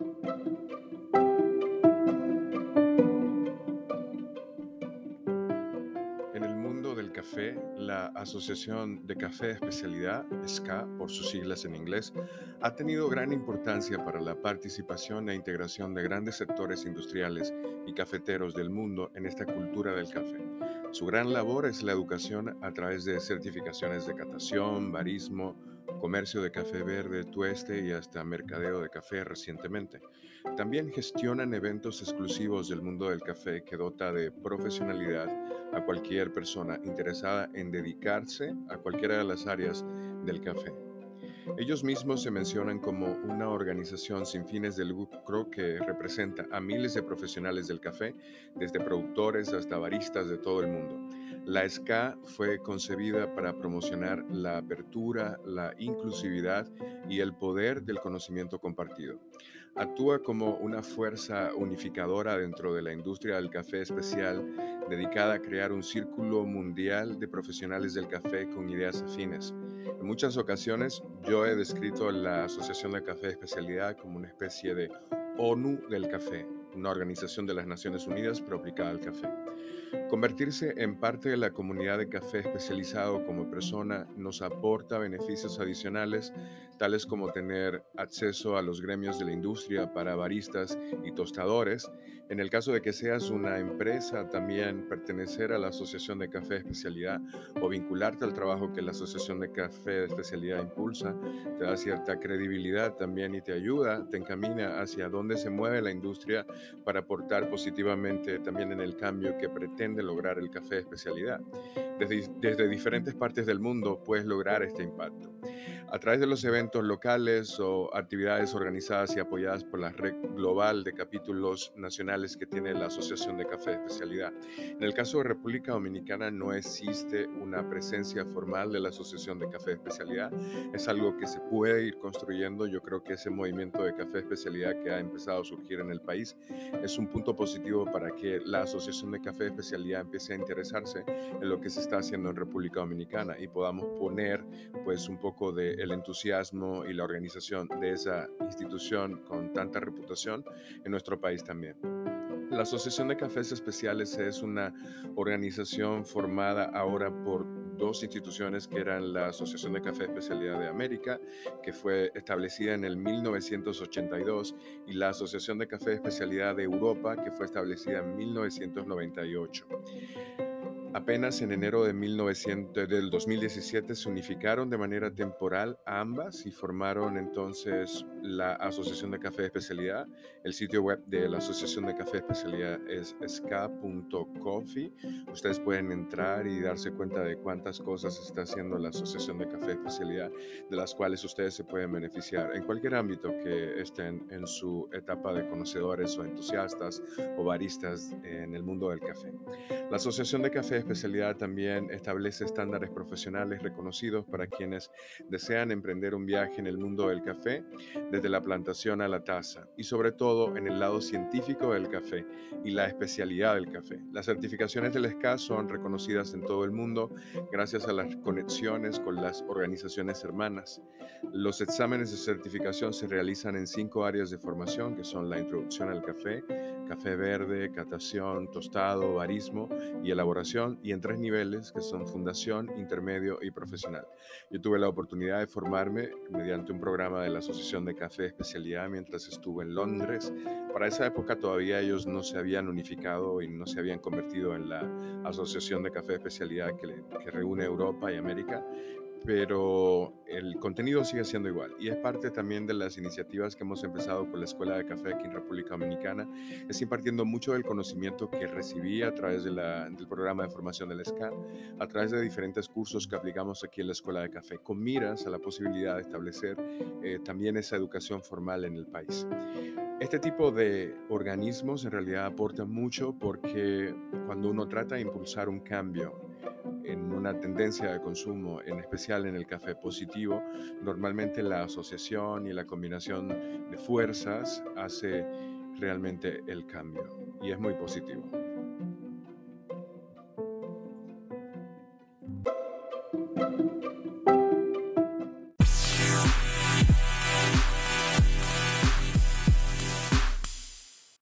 En el mundo del café, la Asociación de Café Especialidad, SCA por sus siglas en inglés, ha tenido gran importancia para la participación e integración de grandes sectores industriales y cafeteros del mundo en esta cultura del café. Su gran labor es la educación a través de certificaciones de catación, barismo, comercio de café verde, tueste y hasta mercadeo de café recientemente. También gestionan eventos exclusivos del mundo del café que dota de profesionalidad a cualquier persona interesada en dedicarse a cualquiera de las áreas del café. Ellos mismos se mencionan como una organización sin fines de lucro que representa a miles de profesionales del café, desde productores hasta baristas de todo el mundo. La SCA fue concebida para promocionar la apertura, la inclusividad y el poder del conocimiento compartido. Actúa como una fuerza unificadora dentro de la industria del café especial dedicada a crear un círculo mundial de profesionales del café con ideas afines. En muchas ocasiones yo he descrito la Asociación de Café de Especialidad como una especie de ONU del café, una organización de las Naciones Unidas pero aplicada al café. Convertirse en parte de la comunidad de café especializado como persona nos aporta beneficios adicionales, tales como tener acceso a los gremios de la industria para baristas y tostadores. En el caso de que seas una empresa, también pertenecer a la Asociación de Café de Especialidad o vincularte al trabajo que la Asociación de Café de Especialidad impulsa, te da cierta credibilidad también y te ayuda, te encamina hacia dónde se mueve la industria para aportar positivamente también en el cambio que pretende lograr el café de especialidad. Desde, desde, diferentes partes del mundo puedes lograr este impacto. A través de los eventos locales o actividades organizadas y apoyadas por la red global de capítulos nacionales que tiene la Asociación de Café de Especialidad. En el caso de República Dominicana no existe una presencia formal de la Asociación de Café de Especialidad. Es algo que se puede ir construyendo. Yo creo que ese movimiento de café de especialidad que ha empezado a surgir en el país es un punto positivo para que la Asociación de Café de Especialidad empiece a interesarse en lo que se está haciendo en República Dominicana y podamos poner pues un poco de el entusiasmo y la organización de esa institución con tanta reputación en nuestro país también. La Asociación de Cafés Especiales es una organización formada ahora por dos instituciones que eran la Asociación de Café Especialidad de América, que fue establecida en el 1982, y la Asociación de Café Especialidad de Europa, que fue establecida en 1998. Apenas en enero de 1900, del 2017 se unificaron de manera temporal ambas y formaron entonces la Asociación de Café Especialidad. El sitio web de la Asociación de Café Especialidad es ska.coffee. Ustedes pueden entrar y darse cuenta de cuántas cosas está haciendo la Asociación de Café Especialidad, de las cuales ustedes se pueden beneficiar en cualquier ámbito que estén en su etapa de conocedores o entusiastas o baristas en el mundo del café. La Asociación de Café especialidad también establece estándares profesionales reconocidos para quienes desean emprender un viaje en el mundo del café, desde la plantación a la taza, y sobre todo en el lado científico del café y la especialidad del café. Las certificaciones del SCA son reconocidas en todo el mundo gracias a las conexiones con las organizaciones hermanas. Los exámenes de certificación se realizan en cinco áreas de formación, que son la introducción al café, café verde, catación, tostado, barismo y elaboración, y en tres niveles que son fundación, intermedio y profesional. Yo tuve la oportunidad de formarme mediante un programa de la Asociación de Café Especialidad mientras estuve en Londres. Para esa época todavía ellos no se habían unificado y no se habían convertido en la Asociación de Café Especialidad que reúne Europa y América pero el contenido sigue siendo igual y es parte también de las iniciativas que hemos empezado con la Escuela de Café aquí en República Dominicana, es impartiendo mucho del conocimiento que recibí a través de la, del programa de formación del SCA, a través de diferentes cursos que aplicamos aquí en la Escuela de Café, con miras a la posibilidad de establecer eh, también esa educación formal en el país. Este tipo de organismos en realidad aportan mucho porque cuando uno trata de impulsar un cambio en una tendencia de consumo, en especial en el café positivo, normalmente la asociación y la combinación de fuerzas hace realmente el cambio y es muy positivo.